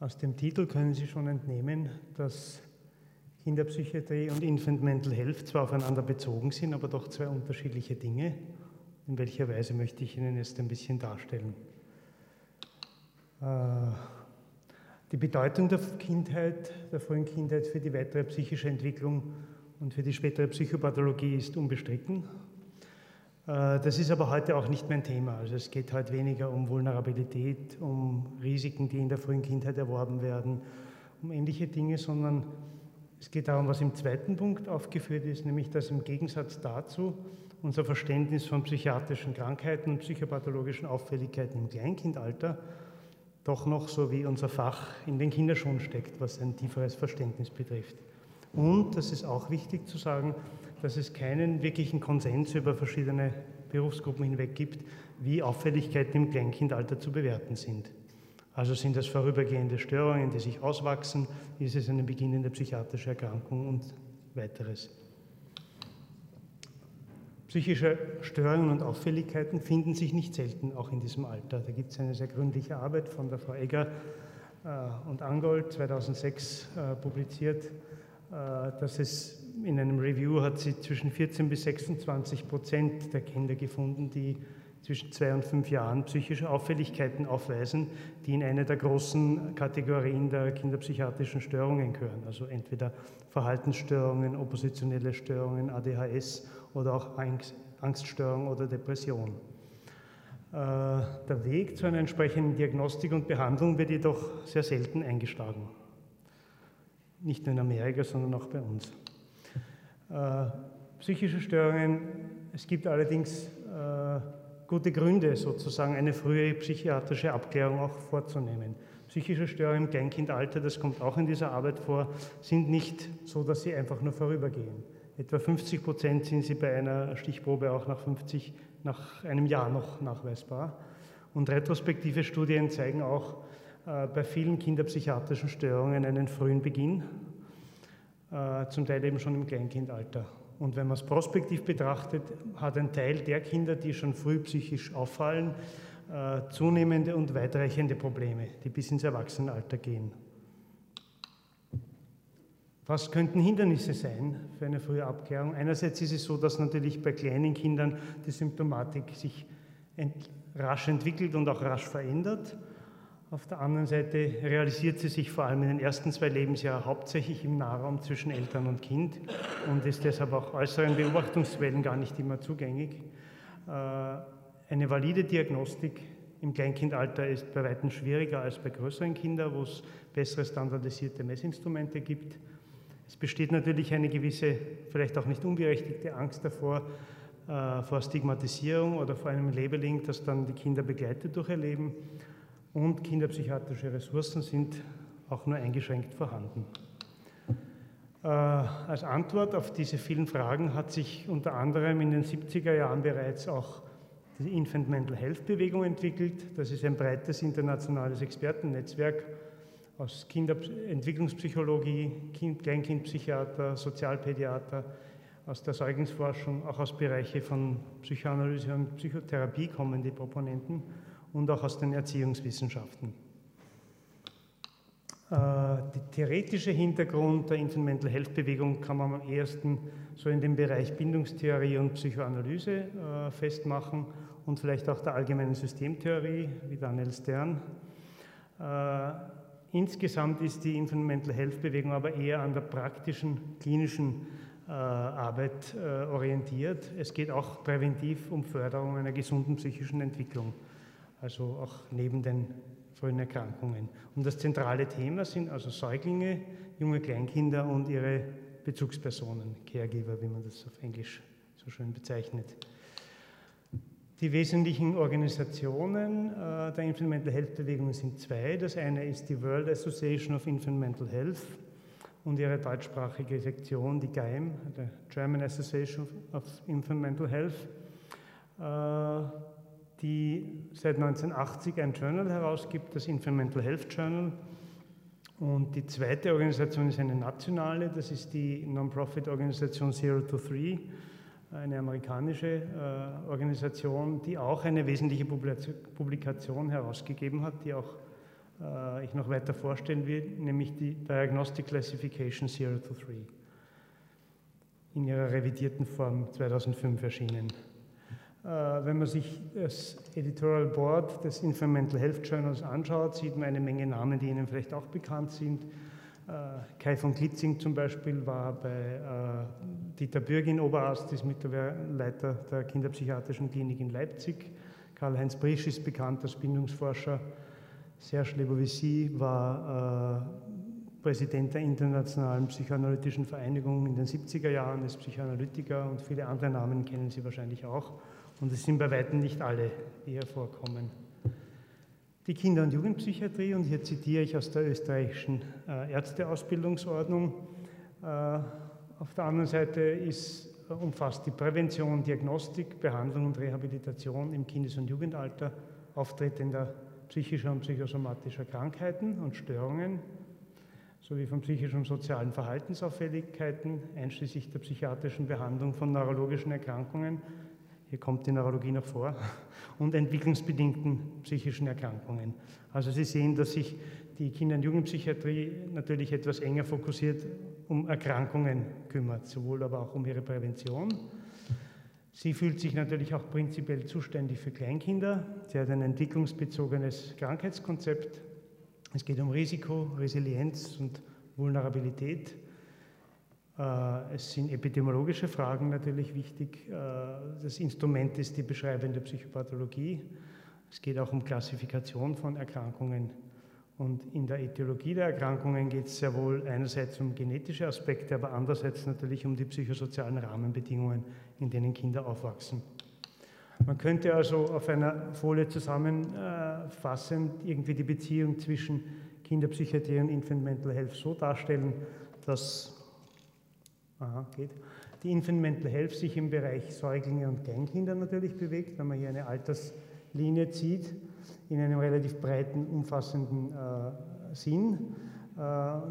Aus dem Titel können Sie schon entnehmen, dass Kinderpsychiatrie und Infant Mental Health zwar aufeinander bezogen sind, aber doch zwei unterschiedliche Dinge. In welcher Weise möchte ich Ihnen jetzt ein bisschen darstellen. Äh, die Bedeutung der Kindheit, der frühen Kindheit für die weitere psychische Entwicklung und für die spätere Psychopathologie ist unbestritten. Äh, das ist aber heute auch nicht mein Thema. Also es geht heute weniger um Vulnerabilität, um Risiken, die in der frühen Kindheit erworben werden, um ähnliche Dinge, sondern es geht darum, was im zweiten Punkt aufgeführt ist, nämlich dass im Gegensatz dazu unser Verständnis von psychiatrischen Krankheiten und psychopathologischen Auffälligkeiten im Kleinkindalter doch noch so wie unser Fach in den Kinderschuhen steckt, was ein tieferes Verständnis betrifft. Und, das ist auch wichtig zu sagen, dass es keinen wirklichen Konsens über verschiedene Berufsgruppen hinweg gibt, wie Auffälligkeiten im Kleinkindalter zu bewerten sind. Also sind das vorübergehende Störungen, die sich auswachsen, ist es eine beginnende psychiatrische Erkrankung und weiteres. Psychische Störungen und Auffälligkeiten finden sich nicht selten auch in diesem Alter. Da gibt es eine sehr gründliche Arbeit von der Frau Egger äh, und Angold 2006 äh, publiziert, äh, dass es in einem Review hat sie zwischen 14 bis 26 Prozent der Kinder gefunden, die zwischen zwei und fünf Jahren psychische Auffälligkeiten aufweisen, die in eine der großen Kategorien der kinderpsychiatrischen Störungen gehören. Also entweder Verhaltensstörungen, oppositionelle Störungen, ADHS oder auch Angststörung oder Depression. Äh, der Weg zu einer entsprechenden Diagnostik und Behandlung wird jedoch sehr selten eingeschlagen. Nicht nur in Amerika, sondern auch bei uns. Äh, psychische Störungen, es gibt allerdings äh, gute Gründe, sozusagen eine frühe psychiatrische Abklärung auch vorzunehmen. Psychische Störungen im Kleinkindalter, das kommt auch in dieser Arbeit vor, sind nicht so, dass sie einfach nur vorübergehen. Etwa 50 Prozent sind sie bei einer Stichprobe auch nach, 50, nach einem Jahr noch nachweisbar. Und retrospektive Studien zeigen auch äh, bei vielen kinderpsychiatrischen Störungen einen frühen Beginn, zum Teil eben schon im Kleinkindalter. Und wenn man es prospektiv betrachtet, hat ein Teil der Kinder, die schon früh psychisch auffallen, äh, zunehmende und weitreichende Probleme, die bis ins Erwachsenenalter gehen. Was könnten Hindernisse sein für eine frühe Abklärung? Einerseits ist es so, dass natürlich bei kleinen Kindern die Symptomatik sich rasch entwickelt und auch rasch verändert. Auf der anderen Seite realisiert sie sich vor allem in den ersten zwei Lebensjahren hauptsächlich im Nahraum zwischen Eltern und Kind und ist deshalb auch äußeren Beobachtungsquellen gar nicht immer zugänglich. Äh, eine valide Diagnostik im Kleinkindalter ist bei weitem schwieriger als bei größeren Kindern, wo es bessere standardisierte Messinstrumente gibt. Es besteht natürlich eine gewisse, vielleicht auch nicht unberechtigte Angst davor, äh, vor Stigmatisierung oder vor einem Labeling, das dann die Kinder begleitet durch ihr Leben und kinderpsychiatrische Ressourcen sind auch nur eingeschränkt vorhanden. Äh, als Antwort auf diese vielen Fragen hat sich unter anderem in den 70er Jahren bereits auch die Infant Mental Health Bewegung entwickelt. Das ist ein breites internationales Expertennetzwerk aus Kinderentwicklungspsychologie, kind, Kleinkindpsychiater, Sozialpädiater, aus der Säuglingsforschung, auch aus Bereichen von Psychoanalyse und Psychotherapie kommen die Proponenten und auch aus den Erziehungswissenschaften. Äh, der theoretische Hintergrund der Infant Health Bewegung kann man am ehesten so in dem Bereich Bindungstheorie und Psychoanalyse äh, festmachen und vielleicht auch der allgemeinen Systemtheorie, wie Daniel Stern. Äh, insgesamt ist die Infant Health Bewegung aber eher an der praktischen klinischen Arbeit orientiert. Es geht auch präventiv um Förderung einer gesunden psychischen Entwicklung also auch neben den frühen Erkrankungen. Und das zentrale Thema sind also Säuglinge, junge Kleinkinder und ihre Bezugspersonen, Caregiver, wie man das auf Englisch so schön bezeichnet. Die wesentlichen Organisationen äh, der Infant Mental Health Bewegung sind zwei. Das eine ist die World Association of Infant Mental Health und ihre deutschsprachige Sektion, die GAIM, der German Association of Infant Mental Health. Die seit 1980 ein Journal herausgibt, das Infant Mental Health Journal. Und die zweite Organisation ist eine nationale, das ist die Non-Profit-Organisation Zero to Three, eine amerikanische äh, Organisation, die auch eine wesentliche Publikation herausgegeben hat, die auch äh, ich noch weiter vorstellen will, nämlich die Diagnostic Classification 0 to 3 in ihrer revidierten Form 2005 erschienen. Äh, wenn man sich das Editorial Board des Infant Mental Health Journals anschaut, sieht man eine Menge Namen, die Ihnen vielleicht auch bekannt sind. Äh, Kai von Klitzing zum Beispiel war bei äh, Dieter Bürgin Oberarzt, ist mittlerweile Leiter der Kinderpsychiatrischen Klinik in Leipzig. Karl-Heinz Brisch ist bekannt als Bindungsforscher. Serge Lebovici war Präsident der Internationalen Psychoanalytischen Vereinigung in den 70er Jahren, ist Psychoanalytiker und viele andere Namen kennen Sie wahrscheinlich auch. Und es sind bei weitem nicht alle, die hier vorkommen. Die Kinder- und Jugendpsychiatrie, und hier zitiere ich aus der österreichischen äh, Ärzteausbildungsordnung, äh, auf der anderen Seite ist, äh, umfasst die Prävention, Diagnostik, Behandlung und Rehabilitation im Kindes- und Jugendalter auftretender psychischer und psychosomatischer Krankheiten und Störungen sowie von psychischen und sozialen Verhaltensauffälligkeiten, einschließlich der psychiatrischen Behandlung von neurologischen Erkrankungen hier kommt die Neurologie noch vor, und entwicklungsbedingten psychischen Erkrankungen. Also Sie sehen, dass sich die Kinder- und Jugendpsychiatrie natürlich etwas enger fokussiert um Erkrankungen kümmert, sowohl aber auch um ihre Prävention. Sie fühlt sich natürlich auch prinzipiell zuständig für Kleinkinder. Sie hat ein entwicklungsbezogenes Krankheitskonzept. Es geht um Risiko, Resilienz und Vulnerabilität. Äh, es sind epidemiologische Fragen natürlich wichtig. Äh, das Instrument ist die beschreibende Psychopathologie. Es geht auch um Klassifikation von Erkrankungen. Und in der Etiologie der Erkrankungen geht es sehr wohl einerseits um genetische Aspekte, aber andererseits natürlich um die psychosozialen Rahmenbedingungen, in denen Kinder aufwachsen. Man könnte also auf einer Folie zusammenfassend irgendwie die Beziehung zwischen Kinderpsychiatrie und Infant Mental Health so darstellen, dass Aha, geht. Die Infant Mental Health sich im Bereich Säuglinge und Kleinkinder natürlich bewegt, wenn man hier eine Alterslinie zieht, in einem relativ breiten, umfassenden äh, Sinn. Äh,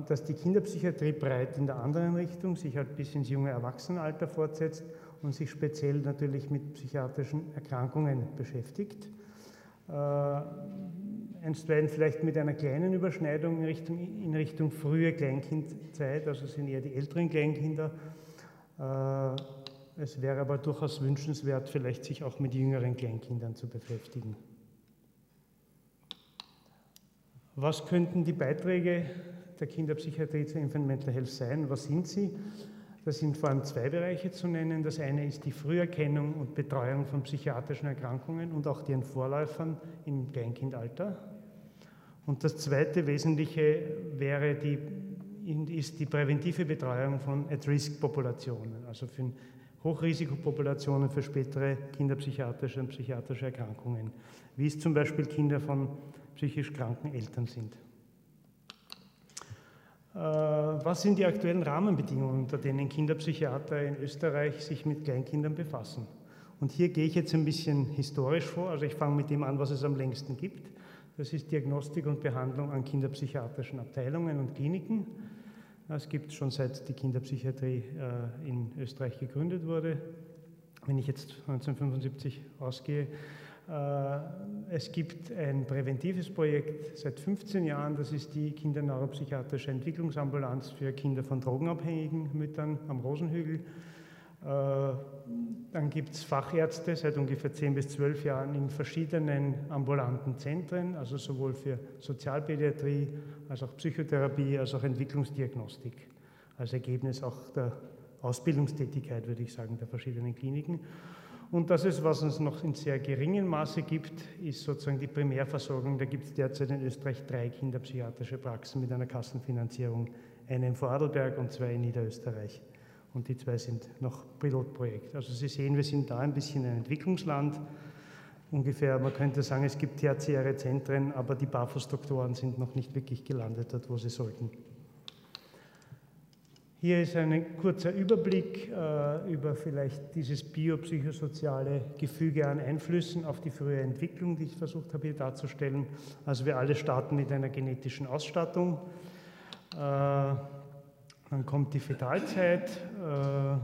dass die Kinderpsychiatrie breit in der anderen Richtung sich halt bis ins junge Erwachsenenalter fortsetzt und sich speziell natürlich mit psychiatrischen Erkrankungen beschäftigt. Äh, einstweilen vielleicht mit einer kleinen Überschneidung in Richtung, in Richtung frühe Kleinkindzeit, also sind eher die älteren Kleinkinder. Äh, es wäre aber durchaus wünschenswert, vielleicht sich auch mit jüngeren Kleinkindern zu beschäftigen. Was könnten die Beiträge der Kinderpsychiatrie zur Infant Mental Health sein? Was sind sie? Da sind vor allem zwei Bereiche zu nennen. Das eine ist die Früherkennung und Betreuung von psychiatrischen Erkrankungen und auch deren Vorläufern im Kleinkindalter. Und das zweite Wesentliche wäre die, ist die präventive Betreuung von At-Risk-Populationen, also für Hochrisikopopulationen für spätere kinderpsychiatrische und psychiatrische Erkrankungen, wie es zum Beispiel Kinder von psychisch kranken Eltern sind. Äh, was sind die aktuellen Rahmenbedingungen, unter denen Kinderpsychiater in Österreich sich mit Kleinkindern befassen? Und hier gehe ich jetzt ein bisschen historisch vor, also ich fange mit dem an, was es am längsten gibt. Das ist Diagnostik und Behandlung an kinderpsychiatrischen Abteilungen und Kliniken. Es gibt schon seit die Kinderpsychiatrie äh, in Österreich gegründet wurde. Wenn ich jetzt 1975 ausgehe, es gibt ein präventives Projekt seit 15 Jahren, das ist die Kinderneuropsychiatrische Entwicklungsambulanz für Kinder von drogenabhängigen Müttern am Rosenhügel. Äh, dann gibt es Fachärzte seit ungefähr 10 bis 12 Jahren in verschiedenen ambulanten Zentren, also sowohl für Sozialpädiatrie als auch Psychotherapie, als auch Entwicklungsdiagnostik, als Ergebnis auch der Ausbildungstätigkeit, würde ich sagen, der verschiedenen Kliniken. Und das ist, was es noch in sehr geringem Maße gibt, ist sozusagen die Primärversorgung. Da gibt es derzeit in Österreich drei kinderpsychiatrische Praxen mit einer Kassenfinanzierung, eine in Vorarlberg und zwei in Niederösterreich und die zwei sind noch Pilotprojekt. Also Sie sehen, wir sind da ein bisschen ein Entwicklungsland. Ungefähr, man könnte sagen, es gibt tertiäre Zentren, aber die BAFOS-Doktoren sind noch nicht wirklich gelandet dort, wo sie sollten. Hier ist ein kurzer Überblick äh, über vielleicht dieses biopsychosoziale Gefüge an Einflüssen auf die frühe Entwicklung, die ich versucht habe hier darzustellen. Also wir alle starten mit einer genetischen Ausstattung. Äh, dann kommt die Fetalzeit, äh,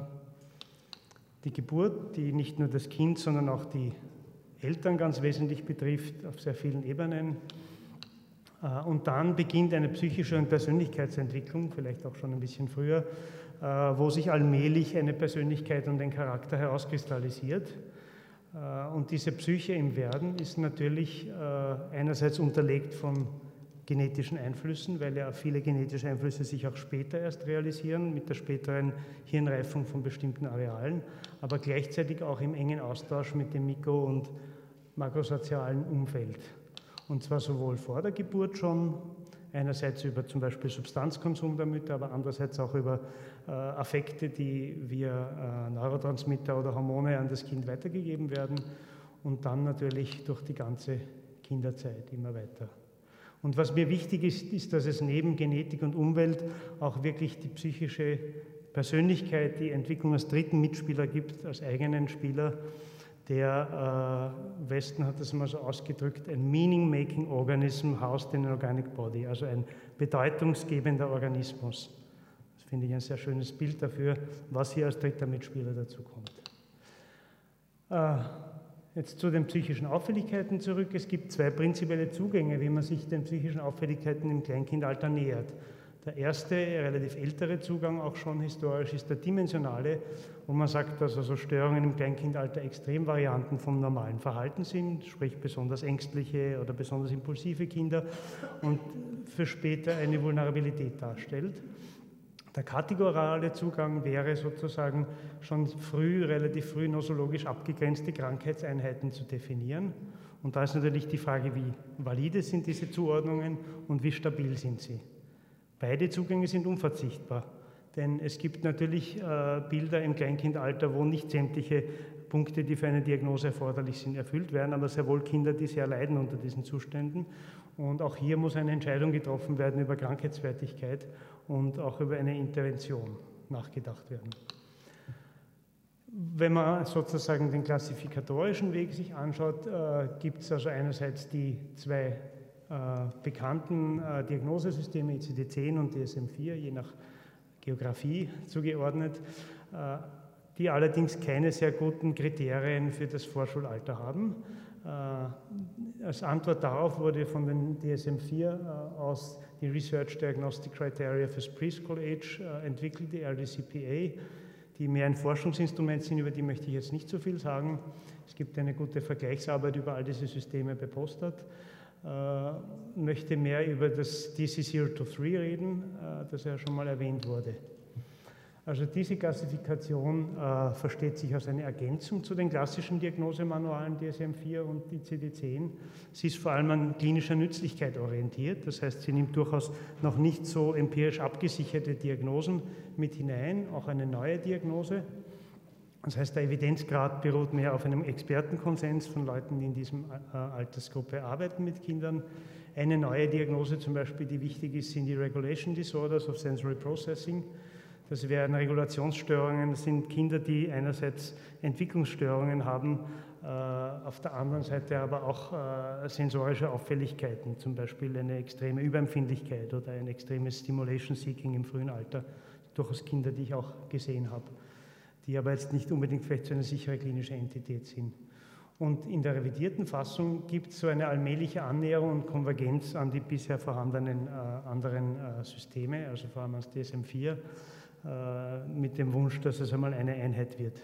die Geburt, die nicht nur das Kind, sondern auch die Eltern ganz wesentlich betrifft, auf sehr vielen Ebenen. Äh, und dann beginnt eine psychische und Persönlichkeitsentwicklung, vielleicht auch schon ein bisschen früher, äh, wo sich allmählich eine Persönlichkeit und ein Charakter herauskristallisiert. Äh, und diese Psyche im Werden ist natürlich einerseits unterlegt von genetischen Einflüssen, weil ja viele genetische Einflüsse sich auch später erst realisieren, mit der späteren Hirnreifung von bestimmten Arealen, aber gleichzeitig auch im engen Austausch mit dem mikro- und makrosozialen Umfeld. Und zwar sowohl vor der Geburt schon, einerseits über zum Beispiel Substanzkonsum der Mütter, aber andererseits auch über äh, Affekte, die via äh, Neurotransmitter oder Hormone an das Kind weitergegeben werden und dann natürlich durch die ganze Kinderzeit immer weiter. Und was mir wichtig ist, ist, dass es neben Genetik und Umwelt auch wirklich die psychische Persönlichkeit, die Entwicklung als dritten Mitspieler gibt, als eigenen Spieler, der äh, Westen hat das mal so ausgedrückt, ein Meaning-Making Organism housed in an organic body, also ein bedeutungsgebender Organismus. Das finde ich ein sehr schönes Bild dafür, was hier als dritter Mitspieler dazu kommt. Äh, jetzt zu den psychischen Auffälligkeiten zurück. Es gibt zwei prinzipielle Zugänge, wie man sich den psychischen Auffälligkeiten im Kleinkindalter nähert. Der erste, relativ ältere Zugang, auch schon historisch, ist der dimensionale, wo man sagt, dass also Störungen im Kleinkindalter Extremvarianten vom normalen Verhalten sind, sprich besonders ängstliche oder besonders impulsive Kinder und für später eine Vulnerabilität darstellt. Der kategorale Zugang wäre sozusagen schon früh, relativ früh nosologisch abgegrenzte Krankheitseinheiten zu definieren. Und da ist natürlich die Frage, wie valide sind diese Zuordnungen und wie stabil sind sie. Beide Zugänge sind unverzichtbar, denn es gibt natürlich äh, Bilder im Kleinkindalter, wo nicht sämtliche Punkte, die für eine Diagnose erforderlich sind, erfüllt werden, aber sehr wohl Kinder, die sehr leiden unter diesen Zuständen. Und auch hier muss eine Entscheidung getroffen werden über Krankheitswertigkeit und auch über eine Intervention nachgedacht werden. Wenn man sozusagen den klassifikatorischen Weg sich anschaut, äh, gibt es also einerseits die zwei bekannten äh, Diagnosesysteme ICD-10 und DSM-4, je nach Geografie zugeordnet, äh, die allerdings keine sehr guten Kriterien für das Vorschulalter haben. Als Antwort darauf wurde von den DSM-4 aus die Research Diagnostic Criteria fürs Preschool Age entwickelt, die RDCPA, die mehr ein Forschungsinstrument sind, über die möchte ich jetzt nicht so viel sagen. Es gibt eine gute Vergleichsarbeit über all diese Systeme bei Postat. Äh, möchte mehr über das DC0 to 3 reden, äh, das ja schon mal erwähnt wurde. Also diese Klassifikation äh, versteht sich als eine Ergänzung zu den klassischen Diagnosemanualen DSM-4 und ICD-10. Sie ist vor allem an klinischer Nützlichkeit orientiert, das heißt, sie nimmt durchaus noch nicht so empirisch abgesicherte Diagnosen mit hinein, auch eine neue Diagnose. Das heißt, der Evidenzgrad beruht mehr auf einem Expertenkonsens von Leuten, die in diesem äh, Altersgruppe arbeiten mit Kindern. Eine neue Diagnose zum Beispiel, die wichtig ist, sind die Regulation Disorders of Sensory Processing. Das wären Regulationsstörungen, das sind Kinder, die einerseits Entwicklungsstörungen haben, äh, auf der anderen Seite aber auch äh, sensorische Auffälligkeiten, zum Beispiel eine extreme Überempfindlichkeit oder ein extremes Stimulation Seeking im frühen Alter, durchaus Kinder, die ich auch gesehen habe die aber jetzt nicht unbedingt vielleicht so eine sichere klinische Entität sind. Und in der revidierten Fassung gibt es so eine allmähliche Annäherung und Konvergenz an die bisher vorhandenen äh, anderen äh, Systeme, also vor allem ans DSM-4, äh, mit dem Wunsch, dass es einmal eine Einheit wird.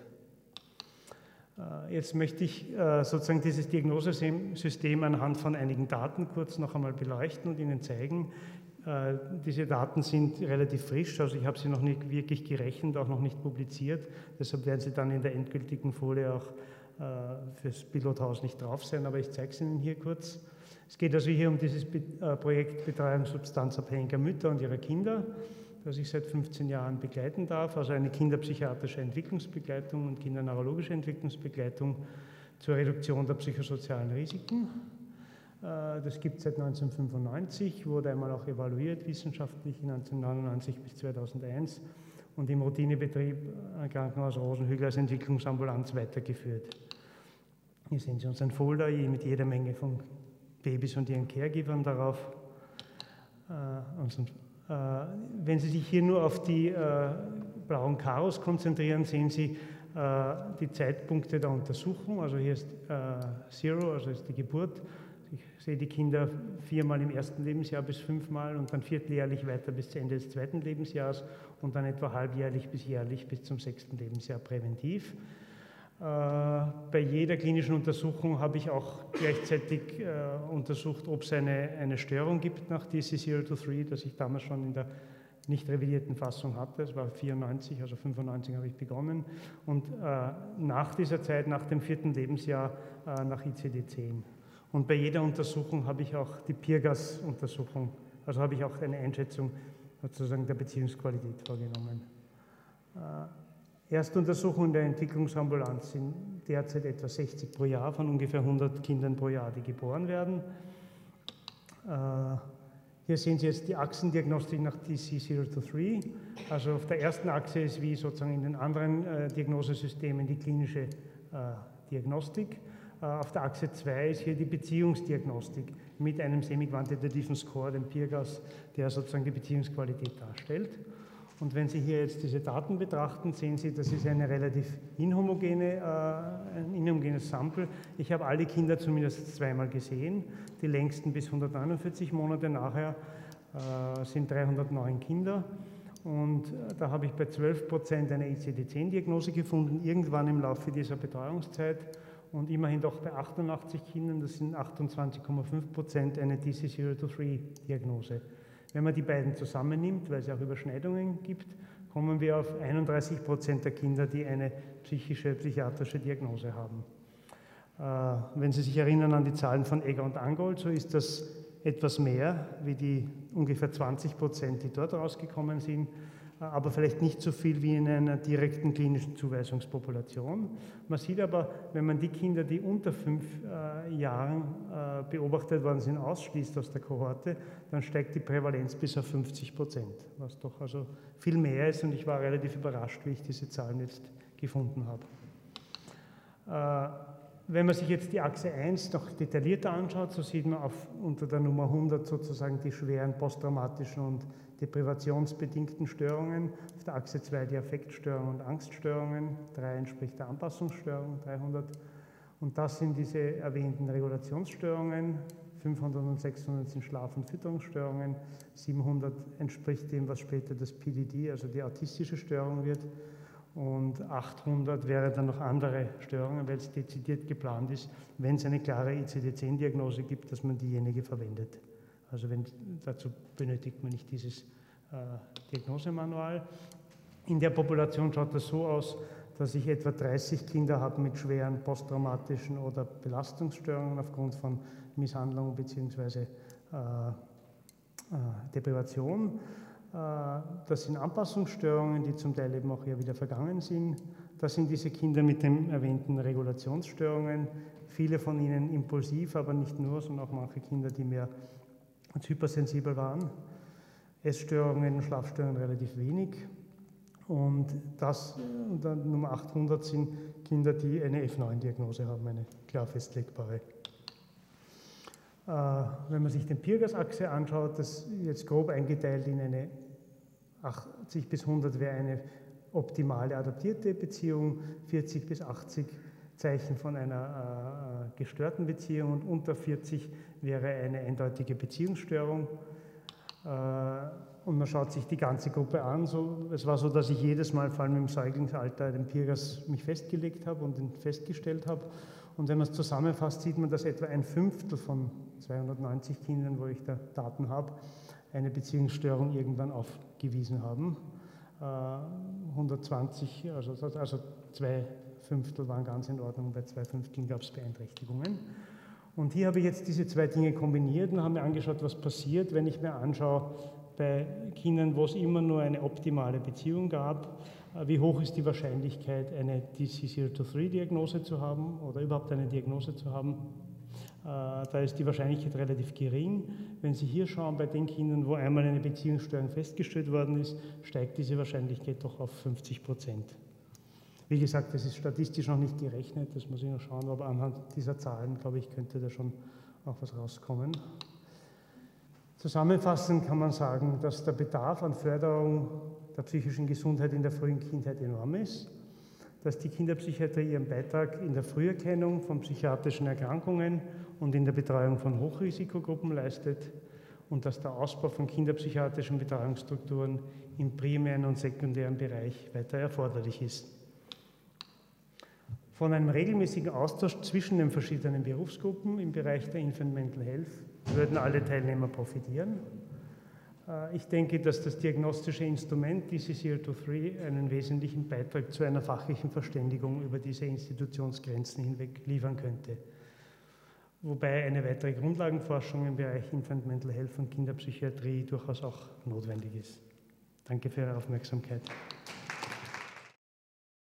Äh, jetzt möchte ich äh, sozusagen dieses Diagnosesystem anhand von einigen Daten kurz noch einmal beleuchten und Ihnen zeigen, diese Daten sind relativ frisch, also ich habe sie noch nicht wirklich gerechnet, auch noch nicht publiziert. Deshalb werden sie dann in der endgültigen Folie auch äh, fürs Pilothaus nicht drauf sein, aber ich zeige es Ihnen hier kurz. Es geht also hier um dieses äh, Projekt Betreuung substanzabhängiger Mütter und ihrer Kinder, das ich seit 15 Jahren begleiten darf, also eine kinderpsychiatrische Entwicklungsbegleitung und kinderneurologische Entwicklungsbegleitung zur Reduktion der psychosozialen Risiken. Äh, das gibt es seit 1995, wurde einmal auch evaluiert wissenschaftlich 1999 bis 2001 und im Routinebetrieb äh, Krankenhaus Rosenhügel als Entwicklungsambulanz weitergeführt. Hier sehen Sie unseren Folder mit jeder Menge von Babys und ihren Caregivern darauf. Äh, wenn Sie sich hier nur auf die blauen Karos konzentrieren, sehen Sie die Zeitpunkte der Untersuchung. Also hier ist Zero, also ist die Geburt Ich sehe die Kinder viermal im ersten Lebensjahr bis fünfmal und dann vierteljährlich weiter bis Ende des zweiten Lebensjahres und dann etwa halbjährlich bis jährlich bis zum sechsten Lebensjahr präventiv. Äh, bei jeder klinischen Untersuchung habe ich auch gleichzeitig äh, untersucht, ob es eine, eine Störung gibt nach DC023, das ich damals schon in der nicht revidierten Fassung hatte. Es war 94, also 95 habe ich begonnen. Und äh, nach dieser Zeit, nach dem vierten Lebensjahr, äh, nach ICD-10. Und bei jeder Untersuchung habe ich auch die Pirgas-Untersuchung, also habe ich auch eine Einschätzung sozusagen der Beziehungsqualität vorgenommen. Äh, Erstuntersuchungen der Entwicklungsambulanz sind derzeit etwa 60 pro Jahr von ungefähr 100 Kindern pro Jahr, die geboren werden. Äh, hier sehen Sie jetzt die Achsendiagnostik nach DC023. Also auf der ersten Achse ist wie sozusagen in den anderen äh, Diagnosesystemen die klinische Diagnostik. Äh, auf der Achse 2 ist hier die Beziehungsdiagnostik mit einem semi-quantitativen Score, dem PIRGAS, der sozusagen die Beziehungsqualität darstellt. Und wenn Sie hier jetzt diese Daten betrachten, sehen Sie, das ist eine relativ inhomogene, äh, ein inhomogenes Sample. Ich habe alle Kinder zumindest zweimal gesehen, die längsten bis 149 Monate nachher äh, sind 309 Kinder. Und äh, da habe ich bei 12 Prozent eine ICD-10-Diagnose gefunden, irgendwann im Laufe dieser Betreuungszeit. Und immerhin doch bei 88 Kindern, das sind 28,5 Prozent, eine DC0-3-Diagnose. Wenn man die beiden zusammennimmt, weil es auch Überschneidungen gibt, kommen wir auf 31 Prozent der Kinder, die eine psychische, psychiatrische Diagnose haben. Äh, wenn Sie sich erinnern an die Zahlen von Egger und Angold, so ist das etwas mehr wie die ungefähr 20 Prozent, die dort rausgekommen sind aber vielleicht nicht so viel wie in einer direkten klinischen Zuweisungspopulation. Man sieht aber, wenn man die Kinder, die unter fünf äh, Jahren äh, beobachtet worden sind, ausschließt aus der Kohorte, dann steigt die Prävalenz bis auf 50 Prozent, was doch also viel mehr ist und ich war relativ überrascht, wie ich diese Zahlen jetzt gefunden habe. Äh, wenn man sich jetzt die Achse 1 noch detaillierter anschaut, so sieht man auf, unter der Nummer 100 sozusagen die schweren posttraumatischen und deprivationsbedingten Störungen, auf der Achse 2 die Affektstörungen und Angststörungen, 3 entspricht der Anpassungsstörung, 300. Und das sind diese erwähnten Regulationsstörungen, 500 und 600 sind Schlaf- und Fütterungsstörungen, 700 entspricht dem, was später das PDD, also die autistische Störung wird, und 800 wäre dann noch andere Störungen, weil es dezidiert geplant ist, wenn es eine klare ICD-10-Diagnose gibt, dass man diejenige verwendet. Also wenn, dazu benötigt man nicht dieses äh, Diagnosemanual. In der Population schaut das so aus, dass ich etwa 30 Kinder habe mit schweren posttraumatischen oder Belastungsstörungen aufgrund von Misshandlung bzw. Äh, äh, Deprivation. Äh, das sind Anpassungsstörungen, die zum Teil eben auch hier wieder vergangen sind. Das sind diese Kinder mit den erwähnten Regulationsstörungen. Viele von ihnen impulsiv, aber nicht nur, sondern auch manche Kinder, die mehr und hypersensibel waren. Essstörungen Schlafstörungen relativ wenig. Und das, und dann Nummer 800 sind Kinder, die eine F9-Diagnose haben, eine klar festlegbare. Äh, wenn man sich den Pirgas-Achse anschaut, das ist jetzt grob eingeteilt in eine 80 bis 100 wäre eine optimale adaptierte Beziehung, 40 bis 80 Zeichen von einer äh, gestörten Beziehung und unter 40 wäre eine eindeutige Beziehungsstörung. Äh, und man schaut sich die ganze Gruppe an. So, es war so, dass ich jedes Mal, vor allem im Säuglingsalter, den Pirgas mich festgelegt habe und ihn festgestellt habe. Und wenn man es zusammenfasst, sieht man, dass etwa ein Fünftel von 290 Kindern, wo ich da Daten habe, eine Beziehungsstörung irgendwann aufgewiesen haben. 120, äh, also, also zwei Fünftel waren ganz in Ordnung, bei zwei Fünfteln gab es Beeinträchtigungen. Und hier habe ich jetzt diese zwei Dinge kombiniert und habe mir angeschaut, was passiert, wenn ich mir anschaue, bei Kindern, wo es immer nur eine optimale Beziehung gab, äh, wie hoch ist die Wahrscheinlichkeit, eine DC0-3-Diagnose zu haben oder überhaupt eine Diagnose zu haben. Äh, da ist die Wahrscheinlichkeit relativ gering. Wenn Sie hier schauen, bei den Kindern, wo einmal eine Beziehungsstörung festgestellt worden ist, steigt diese Wahrscheinlichkeit doch auf 50 Prozent. Wie gesagt, das ist statistisch noch nicht gerechnet, das muss ich noch schauen, aber anhand dieser Zahlen, glaube ich, könnte da schon auch was rauskommen. Zusammenfassend kann man sagen, dass der Bedarf an Förderung der psychischen Gesundheit in der frühen Kindheit enorm ist, dass die Kinderpsychiatrie ihren Beitrag in der Früherkennung von psychiatrischen Erkrankungen und in der Betreuung von Hochrisikogruppen leistet und dass der Ausbau von kinderpsychiatrischen Betreuungsstrukturen im primären und sekundären Bereich weiter erforderlich ist. Von einem regelmäßigen Austausch zwischen den verschiedenen Berufsgruppen im Bereich der Infant Mental Health würden alle Teilnehmer profitieren. Äh, ich denke, dass das diagnostische Instrument DCCL23 einen wesentlichen Beitrag zu einer fachlichen Verständigung über diese Institutionsgrenzen hinweg liefern könnte. Wobei eine weitere Grundlagenforschung im Bereich Infant Mental Health und Kinderpsychiatrie durchaus auch notwendig ist. Danke für Ihre Aufmerksamkeit.